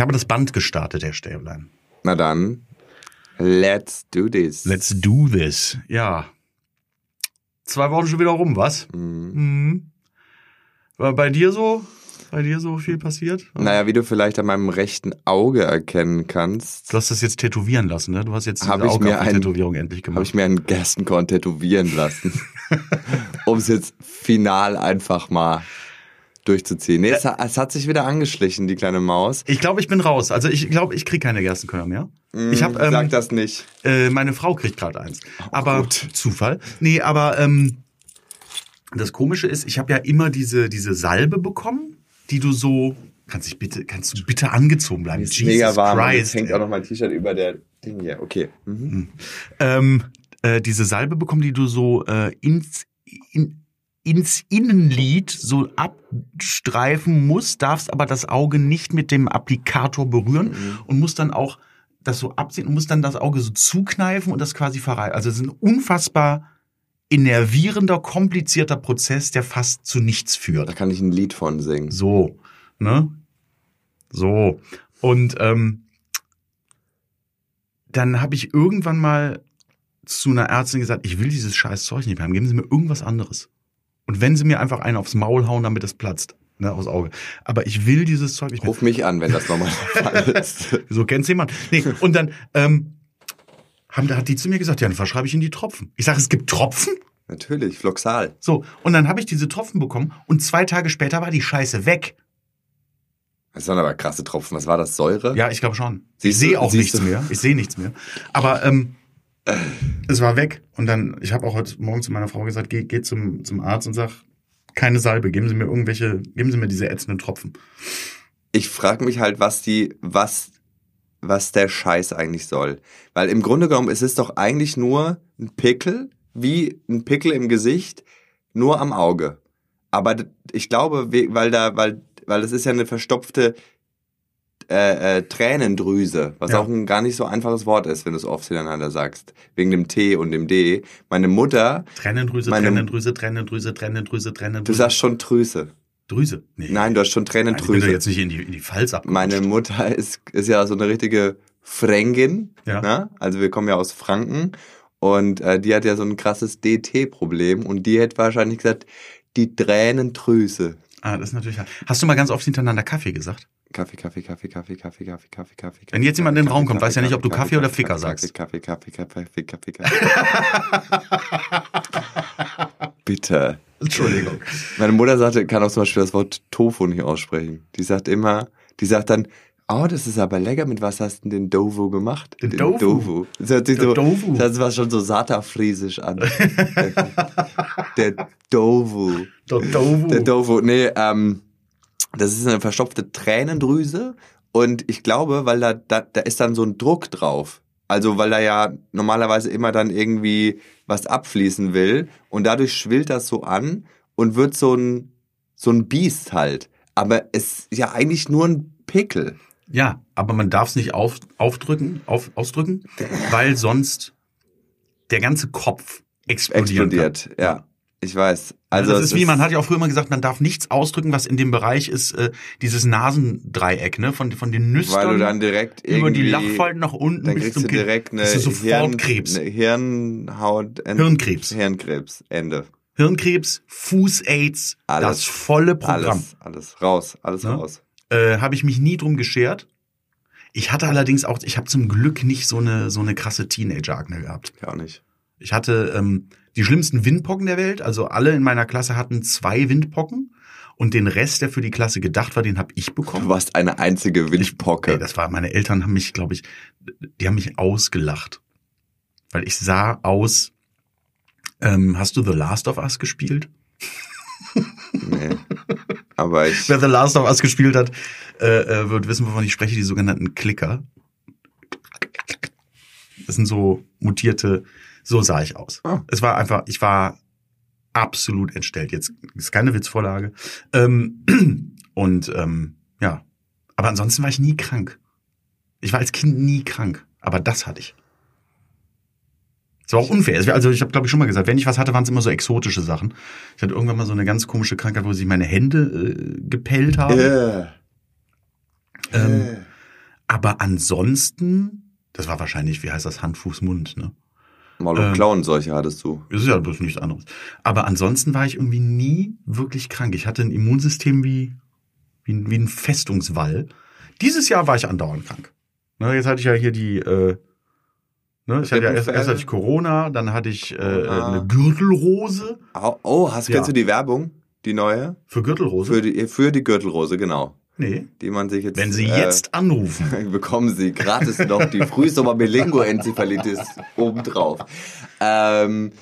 Ich habe das Band gestartet, Herr Stäblein. Na dann, let's do this. Let's do this. Ja. Zwei Wochen schon wieder rum, was? Mhm. War bei dir so? Bei dir so viel passiert? Naja, wie du vielleicht an meinem rechten Auge erkennen kannst, Du hast das jetzt tätowieren lassen, ne? Du hast jetzt diese Hab ein- Tätowierung endlich habe gemacht. ich mir einen Gerstenkorn tätowieren lassen. um es jetzt final einfach mal durchzuziehen. Nee, es, hat- es hat sich wieder angeschlichen, die kleine Maus. Ich glaube, ich bin raus. Also ich glaube, ich krieg keine Gerstenkörner mehr. Ich habe Sag ähm, das nicht. äh, meine Frau kriegt gerade eins. Aber Oh, gut. Zufall. Nee, aber ähm, das Komische ist, ich habe ja immer diese diese Salbe bekommen, die du so kannst dich bitte kannst du bitte angezogen bleiben. Ist mega warm. und Jetzt hängt auch noch mein T-Shirt über der Ding hier. Okay. Mhm. ähm, äh, diese Salbe bekommen, die du so äh, ins, in, ins Innenlid so abstreifen musst, darfst aber das Auge nicht mit dem Applikator berühren und musst dann auch das so abziehen und musst dann das Auge so zukneifen und das quasi verreiben. Also es ist ein unfassbar innervierender, komplizierter Prozess, der fast zu nichts Da führt. kann ich ein Lied von singen. So, ne? So. Und ähm, dann habe ich irgendwann mal zu einer Ärztin gesagt, ich will dieses scheiß Zeug nicht mehr haben, geben Sie mir irgendwas anderes. Und wenn Sie mir einfach einen aufs Maul hauen, damit es platzt, ne, aufs Auge. Aber ich will dieses Zeug nicht mehr. Ruf mich an, wenn das nochmal der Fall ist. So kennt's jemand. Nee, und dann ähm, haben, da hat die zu mir gesagt, ja, dann verschreibe ich Ihnen die Tropfen. Ich sage, es gibt Tropfen? Natürlich, Floxal. So, und dann habe ich diese Tropfen bekommen und zwei Tage später war die Scheiße weg. Das waren aber krasse Tropfen. Was war das? Säure? Ja, ich glaube schon. Ich Siehst du- sehe auch siehst nichts du? mehr. Ich sehe nichts mehr. Aber ähm, es war weg. Und dann, ich habe auch heute Morgen zu meiner Frau gesagt, geh, geh zum, zum Arzt und sag, keine Salbe, geben Sie mir irgendwelche, geben Sie mir diese ätzenden Tropfen. Ich frage mich halt, was die, was, was der Scheiß eigentlich soll. Weil im Grunde genommen ist es doch eigentlich nur ein Pickel, wie ein Pickel im Gesicht, nur am Auge. Aber ich glaube, we- weil da, weil, weil das ist ja eine verstopfte äh, äh, Tränendrüse, was Ja. auch ein gar nicht so einfaches Wort ist, wenn du es oft hintereinander sagst. Wegen dem T und dem D. Meine Mutter, Tränendrüse, Meine- Tränendrüse, Tränendrüse, Tränendrüse, du Tränendrüse. sagst schon Drüse. Drüse? Nee. Nein, du hast schon Nein, ich bin Tränendrüse. jetzt nicht in die, in die Pfalz abgerutscht. Meine Mutter ist, ist ja so eine richtige Frängin. Ja. Ne? Also wir kommen ja aus Franken. Und äh, die hat ja so ein krasses DT-Problem. Und die hätte wahrscheinlich gesagt, die Tränendrüse. Ah, das ist natürlich. Hast du mal ganz oft hintereinander Kaffee gesagt? Kaffee, Kaffee, Kaffee, Kaffee, Kaffee, Kaffee, Kaffee, Kaffee. Wenn jetzt jemand in den Raum kommt, weiß ja nicht, ob du Kaffee oder Ficker sagst. Kaffee, Kaffee, Kaffee, Kaffee, Kaffee, Kaffee. Bitte. Entschuldigung. Meine Mutter sagte, kann auch zum Beispiel das Wort Tofu nicht aussprechen. Die sagt immer, die sagt dann, oh, das ist aber lecker, mit was hast du denn den Dovu gemacht? Den Dovu? Dovu. Das hört sich Der so, Dovu. das war schon so satafriesisch an. der Dovu. Der Dovu. Der Dovu. Nee, ähm, das ist eine verstopfte Tränendrüse und ich glaube, weil da, da, da ist dann so ein Druck drauf. Also weil da ja normalerweise immer dann irgendwie was abfließen will und dadurch schwillt das so an und wird so ein so ein Biest halt. Aber es ist ja eigentlich nur ein Pickel. Ja, aber man darf es nicht auf, aufdrücken, auf, ausdrücken, weil sonst der ganze Kopf explodieren Explodiert, ja. Ich weiß. Also Also das es ist wie, man hat ja auch früher mal gesagt, man darf nichts ausdrücken, was in dem Bereich ist, äh, dieses Nasendreieck, ne, von, von den Nüstern weil du dann direkt über die Lachfalten nach unten dann bis kriegst zum du direkt eine Das ist sofort Hirn, Krebs. Eine Hirnhaut Hirnkrebs. Hirnkrebs Ende. Hirnkrebs, Fuß-Aids, Alles. das volle Programm. Alles, alles raus, alles Ne? raus. Äh, habe ich mich nie drum geschert. Ich hatte allerdings auch, ich habe zum Glück nicht so eine so eine krasse Teenager-Akne gehabt. Auch nicht. Ich hatte ähm, die schlimmsten Windpocken der Welt. Also alle in meiner Klasse hatten zwei Windpocken und den Rest, der für die Klasse gedacht war, den habe ich bekommen. Du warst eine einzige Windpocke. Ey, das war, meine Eltern haben mich, glaube ich, die haben mich ausgelacht. Weil ich sah aus, ähm, hast du The Last of Us gespielt? nee. Aber ich, Wer The Last of Us gespielt hat, äh, äh, wird wissen, wovon ich spreche, die sogenannten Klicker. Das sind so mutierte, so sah ich aus. Ah. Es war einfach, ich war absolut entstellt. Jetzt ist keine Witzvorlage. Ähm, und ähm, ja, aber ansonsten war ich nie krank. Ich war als Kind nie krank, aber das hatte ich. Es war auch unfair. Also ich habe, glaube ich, schon mal gesagt, wenn ich was hatte, waren es immer so exotische Sachen. Ich hatte irgendwann mal so eine ganz komische Krankheit, wo sich meine Hände äh, gepellt haben. äh, Ähm, äh. Aber ansonsten, das war wahrscheinlich, wie heißt das, Hand, Fuß, Mund, ne? Maul- und Ähm, Klauenseuche hattest du. Das ist ja bloß nichts anderes. Aber ansonsten war ich irgendwie nie wirklich krank. Ich hatte ein Immunsystem wie, wie, ein- wie ein Festungswall. Dieses Jahr war ich andauernd krank. Ne, jetzt hatte ich ja hier die, äh, ne, ich hatte ja erst, erst hatte ich Corona, dann hatte ich äh, Corona. eine Gürtelrose. Oh, oh hast, Ja. kennst du die Werbung? Die neue? Für Gürtelrose? Für die, für die Gürtelrose, genau. Nee. Die man sich jetzt. Wenn Sie äh, jetzt anrufen. bekommen Sie gratis noch die Frühsommer-Melingo-Enzephalitis obendrauf. Ähm,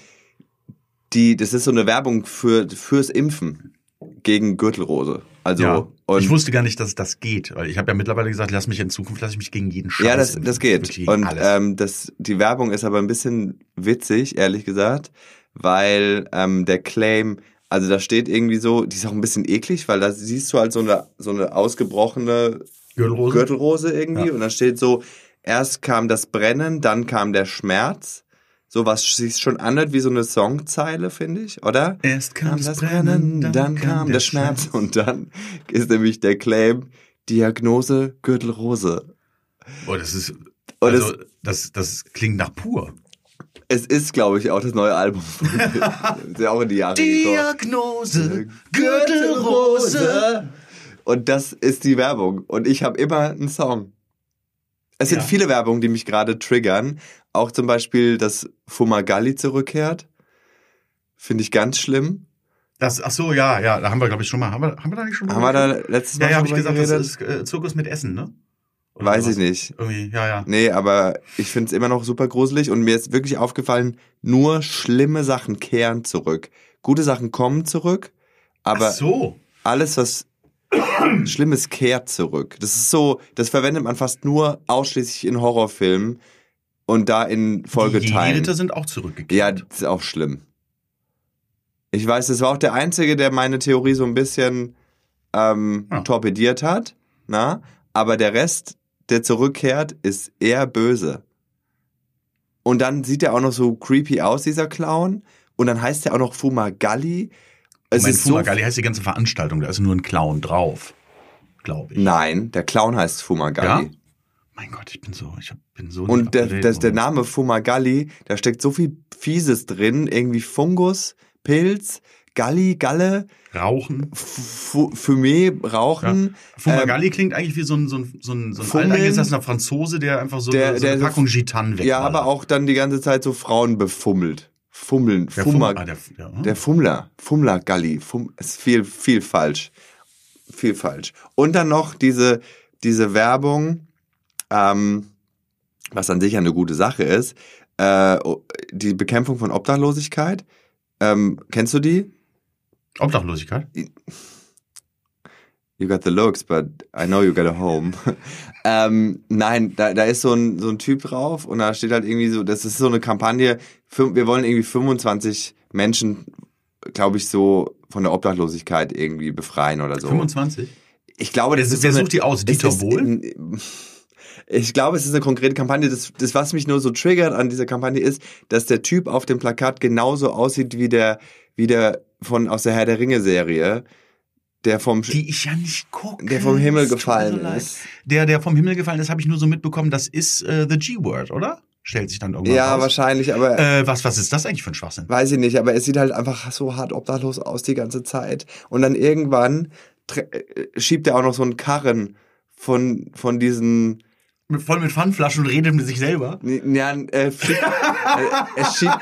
die, das ist so eine Werbung für, fürs Impfen gegen Gürtelrose. Also, ja. ich wusste gar nicht, dass das geht, weil ich habe ja mittlerweile gesagt, lass mich in Zukunft, lass ich mich gegen jeden Scheiß Ja, das, das geht. Und alles. ähm, das, die Werbung ist aber ein bisschen witzig, ehrlich gesagt, weil ähm, der Claim, also da steht irgendwie so, die ist auch ein bisschen eklig, weil da siehst du halt so eine, so eine ausgebrochene Gürtelrose? Gürtelrose irgendwie Ja. und dann steht so, erst kam das Brennen, dann kam der Schmerz. So was sich schon anhört wie so eine Songzeile, finde ich, oder? Erst kam das Brennen, dann, kam der Schmerz. und dann ist nämlich der Claim Diagnose Gürtelrose. Oh, das ist, also, das, das klingt nach pur. Es ist, glaube ich, auch das neue Album. ist ja auch in die Jahre. Diagnose, Und das ist die Werbung. Und ich habe immer einen Song. Es sind Ja. viele Werbungen, die mich gerade triggern. Auch zum Beispiel, dass Fumagalli zurückkehrt. Finde ich ganz schlimm. Das, ach so, ja, ja, da haben wir, glaube ich, schon mal, haben wir, haben wir da nicht schon mal Haben wir da letztes Mal Ja, ja, habe ich gesagt, geredet? das ist äh, Zirkus mit Essen, ne? Weiß sowas. ich nicht. Irgendwie, ja, ja. Nee, aber ich finde es immer noch super gruselig und mir ist wirklich aufgefallen, nur schlimme Sachen kehren zurück. Gute Sachen kommen zurück, aber ach so. alles, was Schlimmes kehrt zurück. Das ist so, das verwendet man fast nur ausschließlich in Horrorfilmen und da in Die Folgeteilen. Ritter sind auch zurückgekehrt. Ja, das ist auch schlimm. Ich weiß, das war auch der Einzige, der meine Theorie so ein bisschen ähm, Ja. torpediert hat. Na? Aber der Rest, der zurückkehrt, ist eher böse. Und dann sieht er auch noch so creepy aus, dieser Clown. Und dann heißt er auch noch Fumagalli. Es Mein ist so Fumagalli heißt die ganze Veranstaltung, da ist nur ein Clown drauf, glaube ich. Nein, der Clown heißt Fumagalli. Ja? Mein Gott, ich bin so, ich bin so. Und der, der, der. Name Fumagalli, da steckt so viel Fieses drin, irgendwie Fungus, Pilz, Galli, Galle, Rauchen. Fu- Fumé, Rauchen. Fumagalli klingt eigentlich wie so ein, so ein, so ein, so ein Fummeln. alteingesessener Franzose, der einfach so, Der- eine, so eine der- Packung Gitan weg. Ja, aber auch dann die ganze Zeit so Frauen befummelt. Fummeln, der Fummer, Fum- ah, der, ja. der Fummler, Fummler Galli, Fum, ist viel, viel falsch. Viel falsch. Und dann noch diese, diese Werbung, ähm, was an sich eine gute Sache ist, äh, die Bekämpfung von Obdachlosigkeit. Ähm, kennst du die? Obdachlosigkeit. You got the looks, but I know you got a home. ähm, nein, da, da ist so ein, so ein Typ drauf und da steht halt irgendwie so, das ist so eine Kampagne, wir wollen irgendwie 25 Menschen, glaube ich, so von der Obdachlosigkeit irgendwie befreien oder so. 25? Ich glaube, das Wer, ist wer so sucht die aus? Dieter ist Bohl? in- Ich glaube, es ist eine konkrete Kampagne. Das, das, was mich nur so triggert an dieser Kampagne ist, dass der Typ auf dem Plakat genauso aussieht wie der, wie der von aus der Herr der Ringe Serie, der vom Die ich ja nicht gucke. der vom Himmel gefallen ist. Der, der vom Himmel gefallen ist, habe ich nur so mitbekommen, das ist äh, The G-Word, oder? Stellt sich dann irgendwann Ja, raus. wahrscheinlich, aber Äh, was, was ist das eigentlich für ein Schwachsinn? weiß ich nicht, aber es sieht halt einfach so hart obdachlos aus die ganze Zeit. Und dann irgendwann äh, schiebt er auch noch so einen Karren von, von diesen Mit, voll mit Pfandflaschen und redet mit sich selber. Ja, er, schiebt, er, er, schiebt,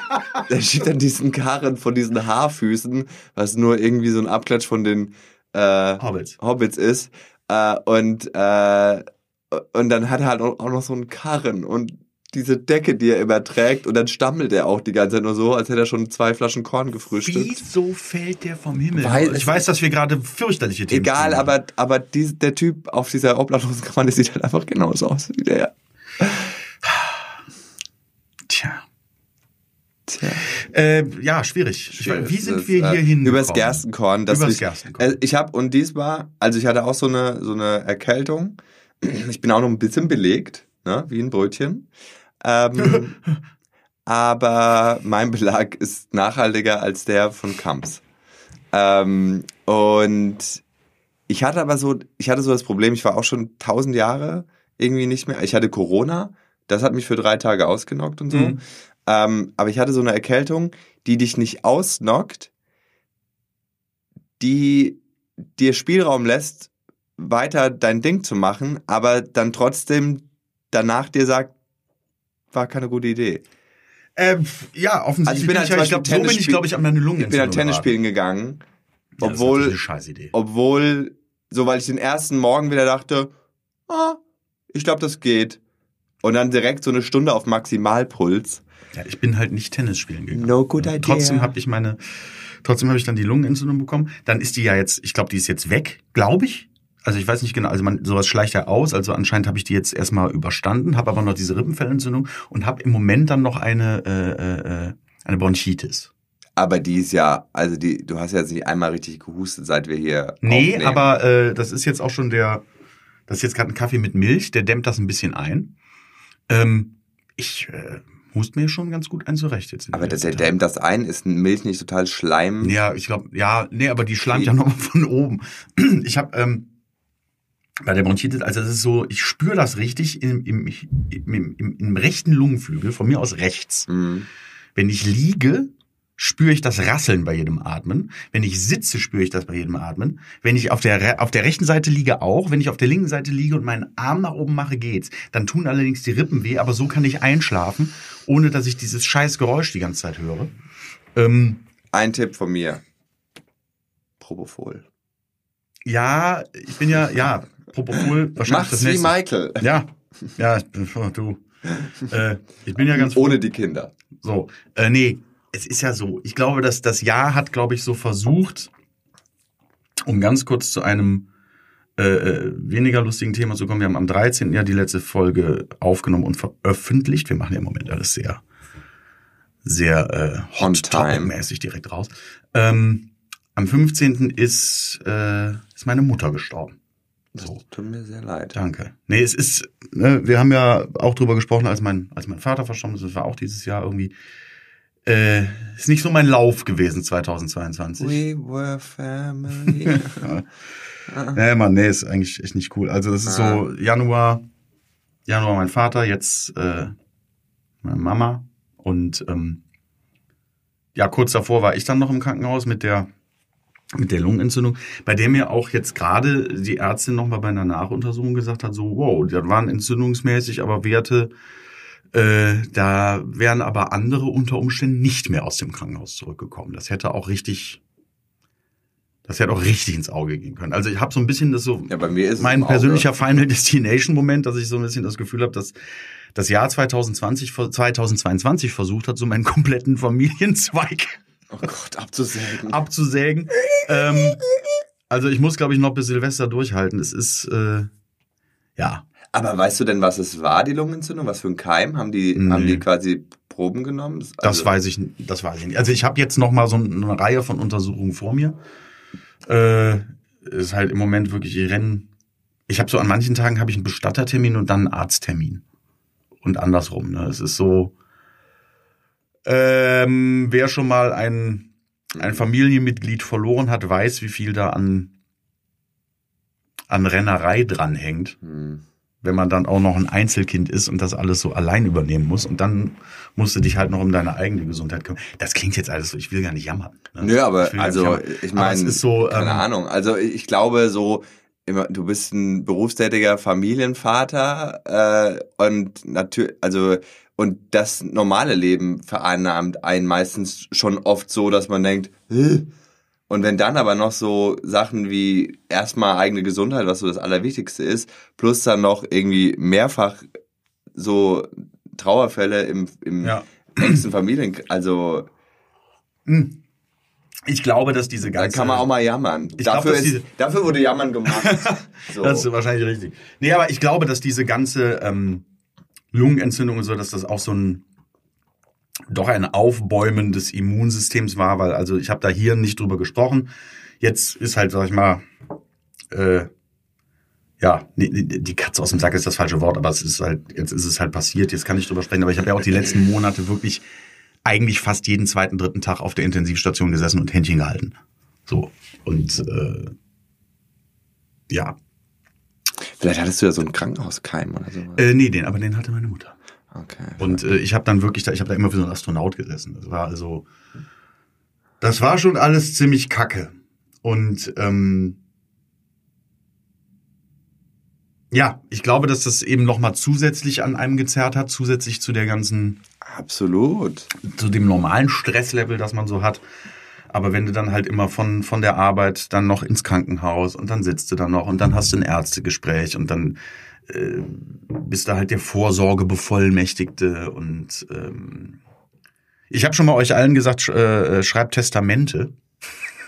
er schiebt dann diesen Karren von diesen Haarfüßen, was nur irgendwie so ein Abklatsch von den äh, Hobbits. Hobbits ist. Äh, und, äh, und dann hat er halt auch noch so einen Karren und diese Decke, die er immer trägt. Und dann stammelt er auch die ganze Zeit nur so, als hätte er schon zwei Flaschen Korn gefrühstückt. Wieso fällt der vom Himmel? Weil ich weiß, dass wir gerade fürchterliche Themen Egal, haben. aber, aber dies, der Typ auf dieser obdachlosen Kampagne sieht halt einfach genauso aus wie der. Tja. Tja. Äh, ja, schwierig. Ich weiß, Wie sind wir hier hin? Übers Gerstenkorn. Dass Übers ich, Gerstenkorn. Äh, ich habe und diesmal, also ich hatte auch so eine so eine Erkältung. Ich bin auch noch ein bisschen belegt, ne, wie ein Brötchen. Ähm, aber mein Belag ist nachhaltiger als der von Kamps. Ähm, und ich hatte aber so, ich hatte so das Problem, ich war auch schon tausend Jahre irgendwie nicht mehr. Ich hatte Corona, das hat mich für drei Tage ausgenockt und so. Mhm. Ähm, aber ich hatte so eine Erkältung, die dich nicht ausnockt, die dir Spielraum lässt, weiter dein Ding zu machen, aber dann trotzdem danach dir sagt, war keine gute Idee. Ähm, ja, offensichtlich. Also ich bin halt zum ich glaube, so bin ich, glaube ich, an meine Lungen. Ich bin dann Tennis spielen gegangen, Ja, obwohl, Scheißidee. obwohl, so weil ich den ersten Morgen wieder dachte, ah, ich glaube, das geht. Und dann direkt so eine Stunde auf Maximalpuls. Ja, ich bin halt nicht Tennis spielen gegangen. No good idea. Trotzdem habe ich meine, trotzdem habe ich dann die Lungenentzündung bekommen. Dann ist die ja jetzt, ich glaube, die ist jetzt weg, glaube ich. Also ich weiß nicht genau, also man sowas schleicht ja aus. Also anscheinend habe ich die jetzt erstmal überstanden, habe aber noch diese Rippenfellentzündung und habe im Moment dann noch eine äh, äh, äh, eine Bronchitis. Aber die ist ja, also die, du hast ja jetzt nicht einmal richtig gehustet, seit wir hier. Nee, aufnehmen. aber äh, das ist jetzt auch schon der, das ist jetzt gerade ein Kaffee mit Milch, der dämmt das ein bisschen ein. Ähm, ich äh, hust mir schon ganz gut ein zurecht jetzt. Aber das letzten dämmt das ein, ist Milch nicht total Schleim? Ja, ich glaube, ja, nee, aber die schleimt ja nochmal von oben. Ich habe ähm, bei der Bronchitis, also es ist so, ich spüre das richtig im, im, im, im, im rechten Lungenflügel, von mir aus rechts. Mhm. Wenn ich liege, spüre ich das Rasseln bei jedem Atmen. Wenn ich sitze, spüre ich das bei jedem Atmen. Wenn ich auf der, auf der rechten Seite liege auch. Wenn ich auf der linken Seite liege und meinen Arm nach oben mache, geht's. Dann tun allerdings die Rippen weh, aber so kann ich einschlafen, ohne dass ich dieses scheiß Geräusch die ganze Zeit höre. Ähm, Ein Tipp von mir. Propofol. Ja, ich bin ja, ja, Propofol, wahrscheinlich Mach's wie nächste. Michael. Ja, ja, du. Äh, ich bin ja ganz Ohne die Kinder. so. Äh, nee, es ist ja so. Ich glaube, dass das Jahr hat, glaube ich, so versucht, um ganz kurz zu einem äh, äh, weniger lustigen Thema zu kommen. Wir haben am 13. ja die letzte Folge aufgenommen und veröffentlicht. Wir machen ja im Moment alles sehr, sehr äh, hot mäßig direkt raus. Ähm, am 15. ist, äh, ist meine Mutter gestorben. So. Tut mir sehr leid. Danke. Nee, es ist, ne, wir haben ja auch drüber gesprochen, als mein, als mein Vater verstorben ist, das war auch dieses Jahr irgendwie, äh, ist nicht so mein Lauf gewesen 2022. We were family. Nee, Mann, nee, ist eigentlich echt nicht cool. Also das ist so Januar, Januar mein Vater, jetzt äh, meine Mama und ähm, ja, kurz davor war ich dann noch im Krankenhaus mit der mit der Lungenentzündung, bei der mir auch jetzt gerade die Ärztin noch mal bei einer Nachuntersuchung gesagt hat, so wow, das waren entzündungsmäßig aber Werte, äh, da wären aber andere unter Umständen nicht mehr aus dem Krankenhaus zurückgekommen. Das hätte auch richtig, das hätte auch richtig ins Auge gehen können. Also ich habe so ein bisschen das so, ja, bei mir ist mein persönlicher Final Destination Moment, dass ich so ein bisschen das Gefühl habe, dass das Jahr 2020, 2022 versucht hat, so meinen kompletten Familienzweig Oh Gott, abzusägen. abzusägen. ähm, also ich muss, glaube ich, noch bis Silvester durchhalten. Es ist, äh, ja, Aber weißt du denn, was es war, die Lungenentzündung? Was für ein Keim? Haben die, Nee. haben die quasi Proben genommen? das Also- weiß ich, das weiß ich nicht. Also ich habe jetzt noch mal so eine Reihe von Untersuchungen vor mir. Äh, ist halt im Moment wirklich, ich renn. Ich habe so an manchen Tagen habe ich einen Bestattertermin und dann einen Arzttermin und andersrum. Ne? Es ist so, ähm, wer schon mal ein ein Familienmitglied verloren hat, weiß, wie viel da an an Rennerei dranhängt Hm. wenn man dann auch noch ein Einzelkind ist und das alles so allein übernehmen muss und dann musst du dich halt noch um deine eigene Gesundheit kümmern. Das klingt jetzt alles so, ich will gar nicht jammern. ne? Nö, aber Ich also ich meine, so, keine ähm, Ahnung. Also ich glaube so, immer, du bist ein berufstätiger Familienvater äh, und natürlich, also und das normale Leben vereinnahmt einen meistens schon oft so, dass man denkt, "Hä?" und wenn dann aber noch so Sachen wie erstmal eigene Gesundheit, was so das Allerwichtigste ist, plus dann noch irgendwie mehrfach so Trauerfälle im, im Ja. engsten Familien, also Hm. Ich glaube, dass diese da ganze kann man auch mal jammern. Ich glaub, dafür, dass ist, dafür wurde Jammern gemacht. so. Das ist wahrscheinlich richtig. Nee, aber ich glaube, dass diese ganze ähm, Lungenentzündung und so, dass das auch so ein doch ein Aufbäumen des Immunsystems war, weil also ich habe da hier nicht drüber gesprochen. Jetzt ist halt, sag ich mal, äh, ja, die Katze aus dem Sack ist das falsche Wort, aber es ist halt, jetzt ist es halt passiert, jetzt kann ich drüber sprechen, aber ich habe ja auch die letzten Monate wirklich eigentlich fast jeden zweiten, dritten Tag auf der Intensivstation gesessen und Händchen gehalten. So. Und äh, ja, Vielleicht hattest du ja so einen Krankenhauskeim oder so. Äh, nee, den, aber den hatte meine Mutter. Okay. Und äh, ich habe dann wirklich da, ich habe da immer wie so ein Astronaut gesessen. Das war also, das war schon alles ziemlich kacke. Und ähm, ja, ich glaube, dass das eben noch mal zusätzlich an einem gezerrt hat, zusätzlich zu der ganzen, Absolut. zu dem normalen Stresslevel, das man so hat. Aber wenn du dann halt immer von, von der Arbeit dann noch ins Krankenhaus und dann sitzt du da noch und dann hast du ein Ärztegespräch und dann äh, bist du halt der Vorsorgebevollmächtigte und ähm, ich habe schon mal euch allen gesagt, sch, äh, schreibt Testamente,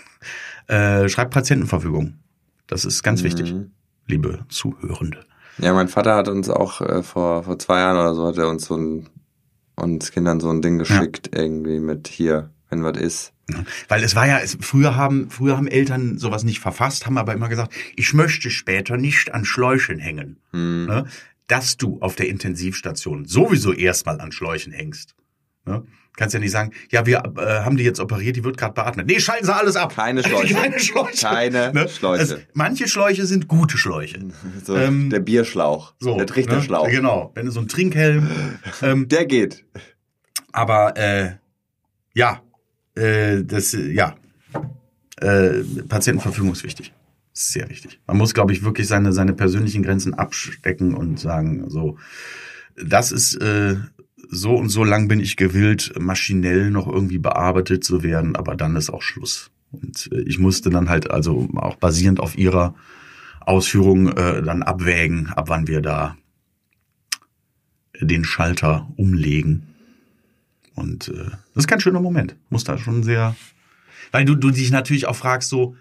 äh, schreibt Patientenverfügung. Das ist ganz wichtig, Mhm. Liebe Zuhörende. Ja, mein Vater hat uns auch äh, vor, vor zwei Jahren oder so, hat er uns so ein, uns Kindern so ein Ding geschickt, irgendwie mit hier, wenn was ist. Weil es war ja, es, früher haben, früher haben Eltern sowas nicht verfasst, haben aber immer gesagt, ich möchte später nicht an Schläuchen hängen. Hm. Ne? Dass du auf der Intensivstation sowieso erstmal an Schläuchen hängst. Ne? Kannst ja nicht sagen, ja, wir äh, haben die jetzt operiert, die wird gerade beatmet. Nee, schalten sie alles ab. Keine Schläuche. Keine Schläuche. Keine Schläuche. Also, manche Schläuche sind gute Schläuche. So, Ähm, der Bierschlauch, So, der Trichterschlauch. Ne? Genau. Wenn du so einen Trinkhelm. ähm, Der geht. aber äh, ja, äh, das ja, äh, Patientenverfügung ist wichtig. Sehr wichtig. Man muss, glaube ich, wirklich seine seine persönlichen Grenzen abstecken und sagen, so, das ist äh, so und so lang bin ich gewillt, maschinell noch irgendwie bearbeitet zu werden, aber dann ist auch Schluss. Und äh, ich musste dann halt also auch basierend auf ihrer Ausführung äh, dann abwägen, ab wann wir da den Schalter umlegen. Und äh, das ist kein schöner Moment. Muss da schon sehr. Weil du, du dich natürlich auch fragst, so,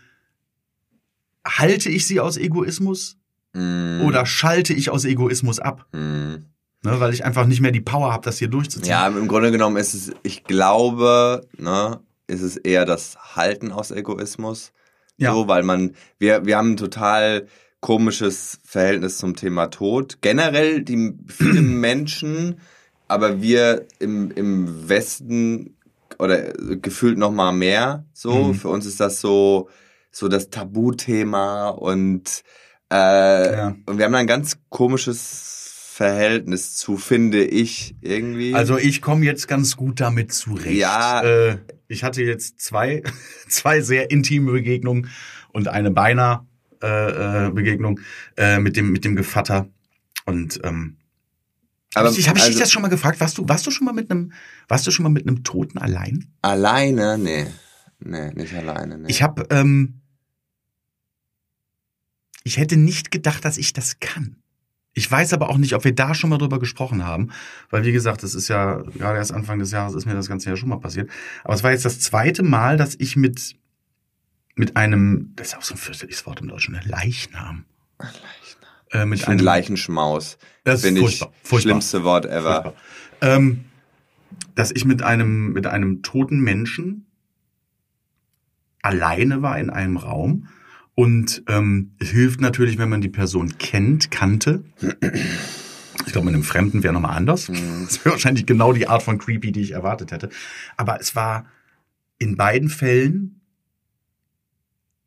halte ich sie aus Egoismus Mm. oder schalte ich aus Egoismus ab? Mm. Ne, weil ich einfach nicht mehr die Power habe, das hier durchzuziehen. Ja, im Grunde genommen ist es, ich glaube, ne, ist es eher das Halten aus Egoismus. Ja. So, weil man, wir, wir haben ein total komisches Verhältnis zum Thema Tod. Generell die viele Menschen, aber wir im, im Westen oder gefühlt noch mal mehr so. Mhm. Für uns ist das so, so das Tabuthema und, äh, Ja. und wir haben da ein ganz komisches Verhältnis zu, finde ich, irgendwie. Also ich komme jetzt ganz gut damit zurecht. Ja. Äh, ich hatte jetzt zwei, zwei sehr intime Begegnungen und eine beinahe äh, äh, Begegnung äh, mit dem mit dem Gevatter. Und ähm, aber ich, habe ich dich also das schon mal gefragt? Warst du warst du schon mal mit einem warst du schon mal mit einem Toten allein? alleine, nee. Nee, nicht alleine, nee. Ich habe ähm, ich hätte nicht gedacht, dass ich das kann. Ich weiß aber auch nicht, ob wir da schon mal drüber gesprochen haben, weil wie gesagt, das ist ja gerade erst Anfang des Jahres ist mir das ganze ja schon mal passiert. Aber es war jetzt das zweite Mal, dass ich mit mit einem, das ist auch so ein fürchterliches Wort im Deutschen, ne? Leichnam. Äh, mit ich einem Leichenschmaus. das ist Finde ich furchtbar, furchtbar. schlimmste Wort ever. Ähm, dass ich mit einem, mit einem toten Menschen alleine war in einem Raum. Und ähm, es hilft natürlich, wenn man die Person kennt, kannte. Ich glaube, mit einem Fremden wäre nochmal anders. Mhm. Das wäre wahrscheinlich genau die Art von Creepy, die ich erwartet hätte. Aber es war in beiden Fällen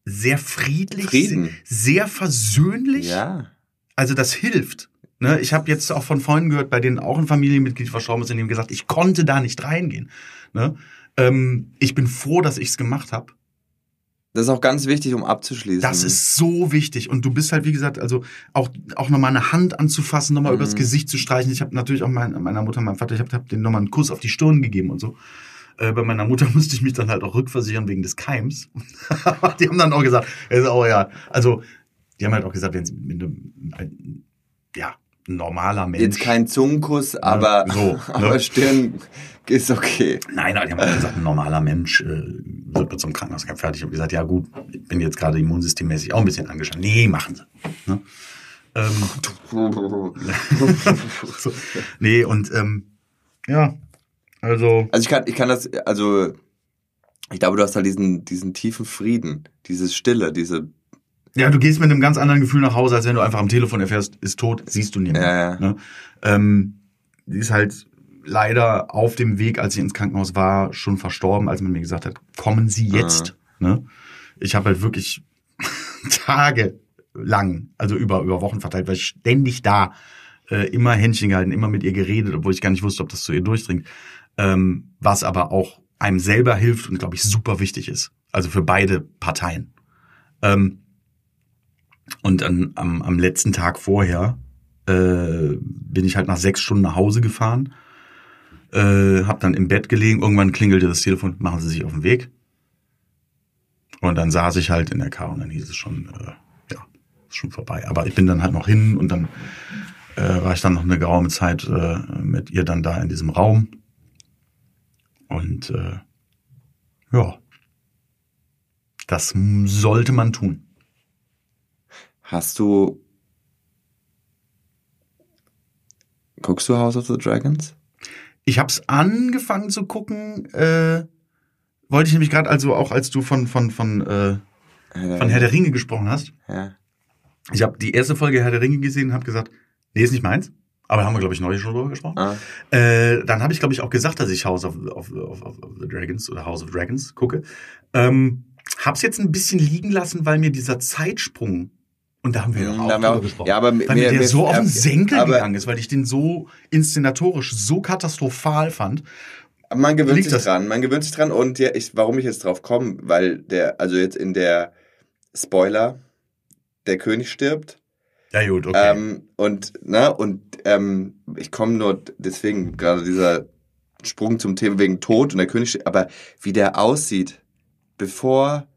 sehr friedlich, Frieden. sehr, sehr versöhnlich. Ja. Also das hilft. Ne, ich habe jetzt auch von Freunden gehört, bei denen auch ein Familienmitglied verstorben ist, die haben gesagt, ich konnte da nicht reingehen. Ne? Ähm, ich bin froh, dass ich es gemacht habe. Das ist auch ganz wichtig, um abzuschließen. Das ist so wichtig. Und du bist halt, wie gesagt, also auch, auch nochmal eine Hand anzufassen, nochmal Mhm. übers Gesicht zu streichen. Ich habe natürlich auch mein, meiner Mutter, meinem Vater, ich habe hab denen nochmal einen Kuss auf die Stirn gegeben und so. Äh, bei meiner Mutter musste ich mich dann halt auch rückversichern wegen des Keims. die haben dann auch gesagt, ist auch ja, also die haben halt auch gesagt, wenn sie mit einem, ein, ja, normaler Mensch. Jetzt kein Zungenkuss, aber, so, ne? aber Stirn ist okay. Nein, die haben gesagt, ein normaler Mensch äh, wird mit so einem Krankenhausgang fertig. Und gesagt, ja gut, ich bin jetzt gerade immunsystemmäßig auch ein bisschen angeschlagen. Nee, machen sie. Ne? Ähm, so, nee, und ähm, ja, also Also ich kann, ich kann das, also ich glaube, du hast da diesen, diesen tiefen Frieden, dieses Stille, diese, Ja, du gehst mit einem ganz anderen Gefühl nach Hause, als wenn du einfach am Telefon erfährst, ist tot, siehst du nie mehr. Ja, ja. Ne? Ähm, die ist halt leider auf dem Weg, als ich ins Krankenhaus war, schon verstorben, als man mir gesagt hat, kommen Sie jetzt. Ah. Ne? Ich habe halt wirklich Tage lang, also über, über Wochen verteilt, weil ich ständig da äh, immer Händchen gehalten, immer mit ihr geredet, obwohl ich gar nicht wusste, ob das zu ihr durchdringt. Ähm, was aber auch einem selber hilft und, glaube ich, super wichtig ist. Also für beide Parteien. Ähm, und an, am, am letzten Tag vorher äh, bin ich halt nach sechs Stunden nach Hause gefahren, äh, hab dann im Bett gelegen, irgendwann klingelte das Telefon, machen Sie sich auf den Weg. Und dann saß ich halt in der Car und dann hieß es schon, äh, ja, ist schon vorbei. Aber ich bin dann halt noch hin und dann äh, war ich dann noch eine geraume Zeit äh, mit ihr dann da in diesem Raum. Und äh, ja, das sollte man tun. Hast du. Guckst du House of the Dragons? Ich habe es angefangen zu gucken, äh, wollte ich nämlich gerade, also auch als du von von von äh, von Herr der Ringe gesprochen hast. Ja. Ich habe die erste Folge Herr der Ringe gesehen und habe gesagt, nee, ist nicht meins. Aber haben wir, glaube ich, neulich schon drüber gesprochen. Ah. Äh, dann habe ich, glaube ich, auch gesagt, dass ich House of, of, of, of the Dragons oder House of Dragons gucke. Ähm, hab's jetzt ein bisschen liegen lassen, weil mir dieser Zeitsprung und da haben wir Mhm, auch drüber auch- gesprochen. ja, aber weil mir- der so auf den ja, Senkel aber- gegangen ist, weil ich den so inszenatorisch so katastrophal fand. Man gewöhnt sich das- dran, man gewöhnt sich dran und ja, ich, warum ich jetzt drauf komme, weil der, also jetzt in der Spoiler, der König stirbt Ja gut, okay. ähm, und ne und ähm, ich komme nur deswegen gerade dieser Sprung zum Thema wegen Tod und der König, stirbt, aber wie der aussieht, bevor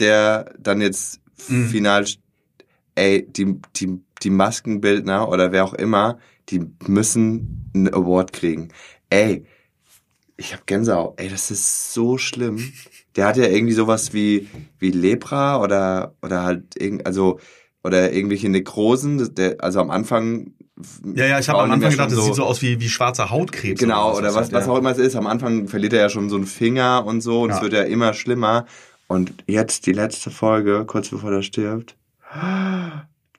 der dann jetzt Mhm. final, st- ey die die die Maskenbildner oder wer auch immer, die müssen einen Award kriegen, ey. Ich hab Gänsehaut. Ey, das ist so schlimm. Der hat ja irgendwie sowas wie wie Lepra oder oder halt irgend also oder irgendwelche Nekrosen. Der, also am Anfang. ja, ja, ich habe am Anfang gedacht, schon das sieht so aus wie, wie schwarzer Hautkrebs. Genau, oder das was, halt, was ja. auch immer es ist. Am Anfang verliert er ja schon so einen Finger und so und es Ja. wird ja immer schlimmer. Und jetzt die letzte Folge, kurz bevor er stirbt.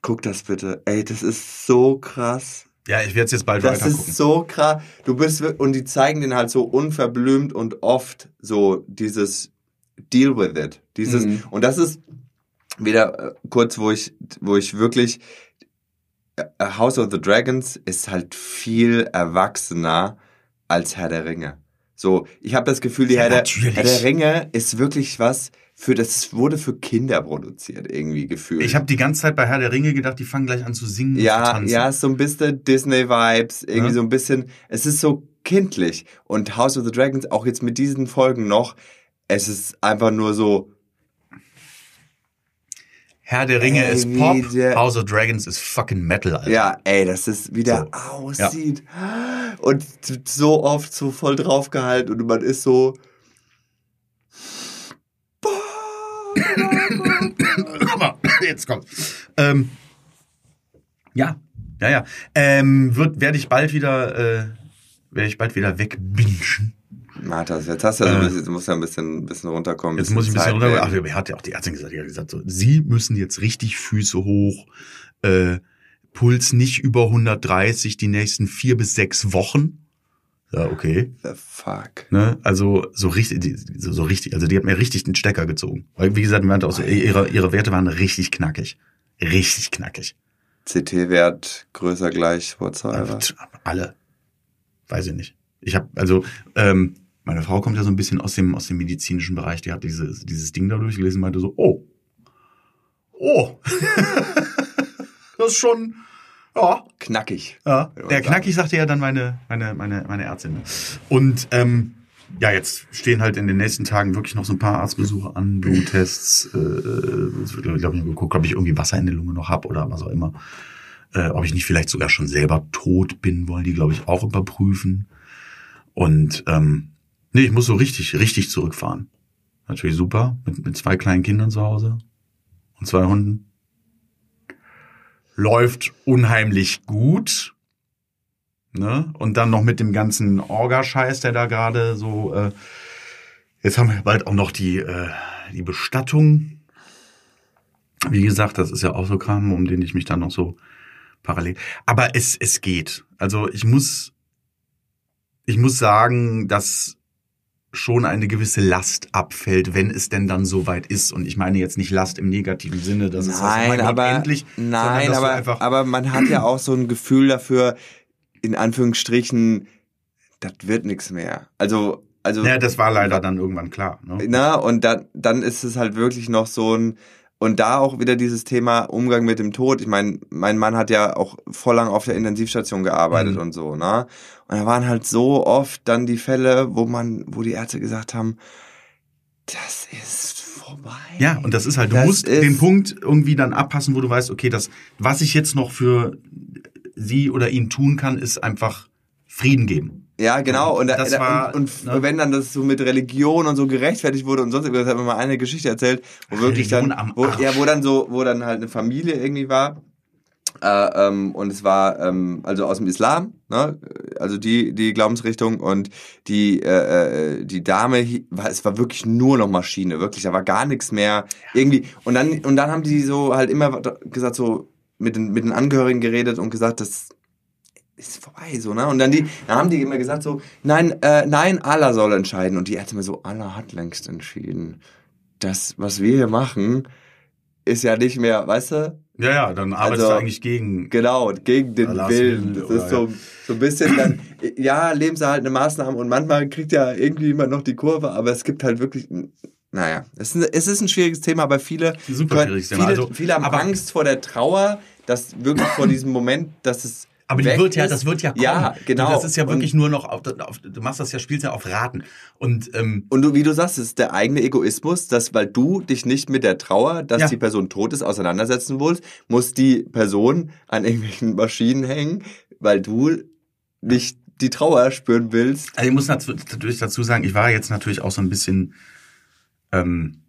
Guck das bitte. Ey, das ist so krass. Ja, ich werde es jetzt bald Das weiter gucken. ist so krass. Du bist und die zeigen den halt so unverblümt und oft so dieses Deal with it. Dieses Mhm. und das ist wieder äh, kurz, wo ich wo ich wirklich äh, House of the Dragons ist halt viel erwachsener als Herr der Ringe. So, ich habe das Gefühl, die Ja, Herr, der. Herr der Ringe ist wirklich was für das wurde für Kinder produziert irgendwie gefühlt. Ich habe die ganze Zeit bei Herr der Ringe gedacht, die fangen gleich an zu singen und zu Ja, tanzen. ja, so ein bisschen Disney-Vibes, irgendwie Ja. so ein bisschen, es ist so kindlich. Und House of the Dragons, auch jetzt mit diesen Folgen noch, es ist einfach nur so, Herr der Ringe Ey, ist Pop, House of Dragons ist fucking Metal, Alter. ja, ey, das ist, wie der So. aussieht. Und so oft so voll draufgehalten und man ist so, jetzt kommt. Ähm, ja, ja, ja. Ähm, wird werde ich bald wieder äh, werde ich bald wieder wegbingen. Matas, jetzt hast du ja Äh. bisschen, jetzt musst du ja ein bisschen, bisschen runterkommen. Jetzt muss ich ein bisschen Zeit runter. Ach, er hat ja auch die Ärztin gesagt, die hat gesagt so, Sie müssen jetzt richtig Füße hoch, äh, Puls nicht über 130 die nächsten vier bis sechs Wochen. Ja, okay. The fuck. Ne? Also so richtig, die- so, so richtig, also die hat mir richtig den Stecker gezogen. Weil, wie gesagt, auch so, ihre, ihre Werte waren richtig knackig. Richtig knackig. CT-Wert größer gleich whatsoever. Alle. Weiß ich nicht. Ich habe also ähm, meine Frau kommt ja so ein bisschen aus dem aus dem medizinischen Bereich. Die hat dieses dieses Ding da durchgelesen und meinte so, oh, oh, das ist schon, ja, Knackig. ja. Der. Knackig sagte ja dann meine meine meine meine Ärztin. Und ähm, ja, jetzt stehen halt in den nächsten Tagen wirklich noch so ein paar Arztbesuche an, Bluttests. Äh, es wird, glaube ich, geguckt, ob ich irgendwie Wasser in der Lunge noch hab oder was auch immer. Äh, ob ich nicht vielleicht sogar schon selber tot bin, wollen die, glaube ich, auch überprüfen. Und ähm, nee, ich muss so richtig, richtig zurückfahren. Natürlich super, mit, mit zwei kleinen Kindern zu Hause und zwei Hunden. Läuft unheimlich gut. Ne? Und dann noch mit dem ganzen Orgascheiß, der da gerade so. Äh, jetzt haben wir bald auch noch die, äh, die Bestattung. Wie gesagt, das ist ja auch so Kram, um den ich mich dann noch so parallel. Aber es, es geht. Also ich muss, ich muss sagen, dass schon eine gewisse Last abfällt, wenn es denn dann soweit ist. Und ich meine jetzt nicht Last im negativen Sinne, dass es Nein, aber, endlich, nein, aber, einfach aber man hat ja auch so ein Gefühl dafür, in Anführungsstrichen, das wird nichts mehr. Also, also, ja, das war leider dann irgendwann klar. Ne? na, und dann, dann ist es halt wirklich noch so ein, und da auch wieder dieses Thema Umgang mit dem Tod. Ich meine, mein Mann hat ja auch voll lang auf der Intensivstation gearbeitet Mhm. und so, ne? Und da waren halt so oft dann die Fälle, wo man, wo die Ärzte gesagt haben, das ist vorbei. Ja, und das ist halt, du Das musst den Punkt irgendwie dann abpassen, wo du weißt, okay, das, was ich jetzt noch für sie oder ihn tun kann, ist einfach Frieden geben. Ja, genau. Und, da, Das da, war, und, und ne? wenn dann das so mit Religion und so gerechtfertigt wurde und sonst irgendwas, hat mir mal eine Geschichte erzählt, wo wirklich Religion dann, wo, ja, wo dann so, wo dann halt eine Familie irgendwie war. Äh, ähm, und es war ähm, also aus dem Islam, ne? also die die Glaubensrichtung und die äh, äh, die Dame war es war wirklich nur noch Maschine, wirklich, da war gar nichts mehr irgendwie und dann und dann haben die so halt immer gesagt so mit den mit den Angehörigen geredet und gesagt, das ist vorbei so, ne? Und dann die, dann haben die immer gesagt so, nein, äh, nein, Allah soll entscheiden. Und die Ärzte immer so, Allah hat längst entschieden. Das, was wir hier machen, ist ja nicht mehr, weißt du? Ja, ja, dann arbeitest Also, du eigentlich gegen. Genau, gegen den Allahs Willen. Willen, Das ist so, ja. so ein bisschen dann, ja, lebenserhaltende Maßnahmen und manchmal kriegt ja irgendwie jemand noch die Kurve, aber es gibt halt wirklich, naja, es ist ein, es ist ein schwieriges Thema, aber viele, super können- schwieriges Thema. viele, Also, viele haben Angst vor der Trauer, dass wirklich vor diesem Moment, dass es Aber die wird ja, das wird ja kommen. Ja, genau. Du, das ist ja Und- wirklich nur noch auf, auf du machst das ja, spielst ja auf Raten. Und ähm, Und du, wie du sagst, es ist der eigene Egoismus, dass weil du dich nicht mit der Trauer, dass Ja. die Person tot ist, auseinandersetzen willst, muss die Person an irgendwelchen Maschinen hängen, weil du nicht die Trauer spüren willst. Also ich muss natürlich dazu sagen, ich war jetzt natürlich auch so ein bisschen, ähm,